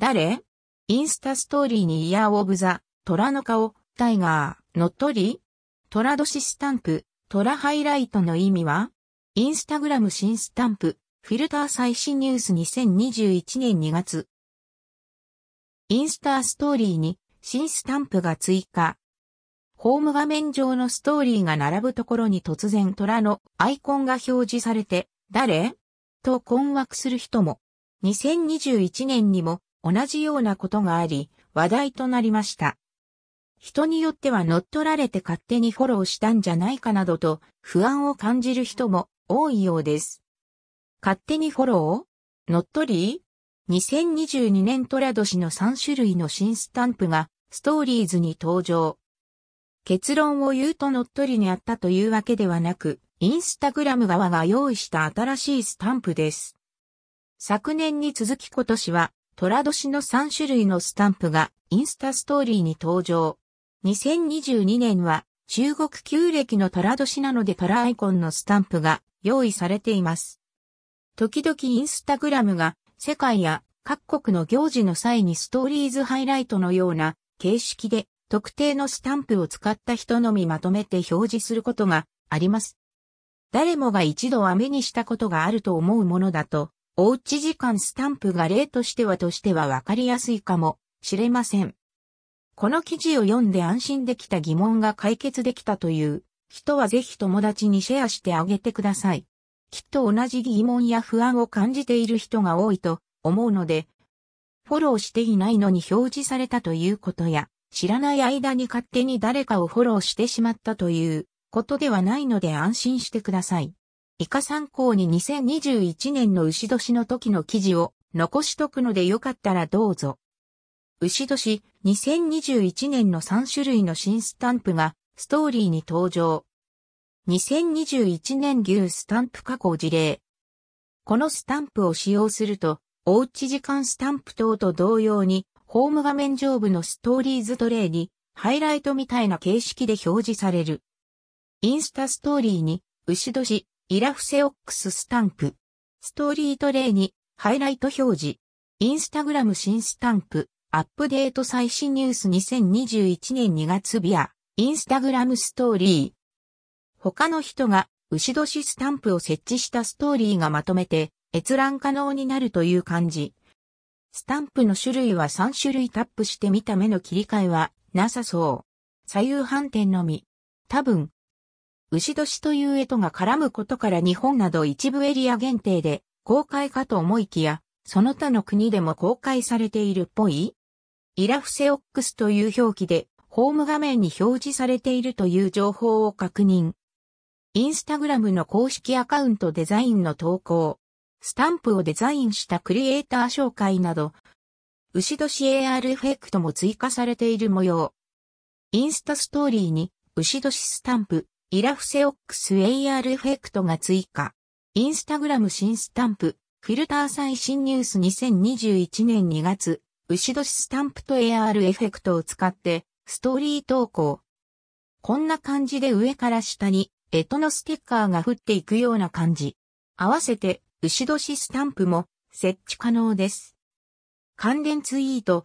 誰？インスタストーリーにイヤーオブザ、虎の顔、タイガー、乗っ取り？虎年スタンプ、虎ハイライトの意味は？インスタグラム新スタンプ、フィルター最新ニュース2021年2月。インスタストーリーに新スタンプが追加。ホーム画面上のストーリーが並ぶところに突然虎のアイコンが表示されて、誰？と困惑する人も。2021年にも同じようなことがあり、話題となりました。人によっては乗っ取られて勝手にフォローしたんじゃないかなどと不安を感じる人も多いようです。勝手にフォロー乗っ取り ?2022 年トラ年の3種類の新スタンプがストーリーズに登場。結論を言うと乗っ取りにあったというわけではなく、インスタグラム側が用意した新しいスタンプです。昨年に続き今年は、虎年の3種類のスタンプがインスタストーリーに登場。2022年は中国旧暦の虎年なので虎アイコンのスタンプが用意されています。時々インスタグラムが世界や各国の行事の際にストーリーズハイライトのような形式で特定のスタンプを使った人のみまとめて表示することがあります。誰もが一度は目にしたことがあると思うものだと、おうち時間スタンプが例としてはとしてはわかりやすいかもしれません。この記事を読んで安心できた疑問が解決できたという人はぜひ友達にシェアしてあげてください。きっと同じ疑問や不安を感じている人が多いと思うので、フォローしていないのに表示されたということや、知らない間に勝手に誰かをフォローしてしまったということではないので安心してください。以下参考に2021年の牛年の時の記事を残しとくのでよかったらどうぞ。牛年2021年の3種類の新スタンプがストーリーに登場。2021年牛スタンプ加工事例。このスタンプを使用すると、おうち時間スタンプ等と同様にホーム画面上部のストーリーズトレイにハイライトみたいな形式で表示される。インスタストーリーに牛年イラフセオックススタンプ。ストーリートレイにハイライト表示。インスタグラム新スタンプ。アップデート最新ニュース2021年2月日やインスタグラムストーリー。他の人が牛年スタンプを設置したストーリーがまとめて閲覧可能になるという感じ。スタンプの種類は3種類タップして見た目の切り替えはなさそう。左右反転のみ。多分。牛年という絵とが絡むことから日本など一部エリア限定で公開かと思いきや、その他の国でも公開されているっぽい？イラフセオックスという表記でホーム画面に表示されているという情報を確認。インスタグラムの公式アカウントデザインの投稿。スタンプをデザインしたクリエイター紹介など、牛年 AR エフェクトも追加されている模様。インスタストーリーに牛年スタンプ、 Year of the Ox AR エフェクトが追加。インスタグラム新スタンプ、フィルター最新ニュース2021年2月、牛年スタンプと AR エフェクトを使ってストーリー投稿。こんな感じで上から下に、干支のステッカーが降っていくような感じ。合わせて、牛年スタンプも設置可能です。関連ツイート、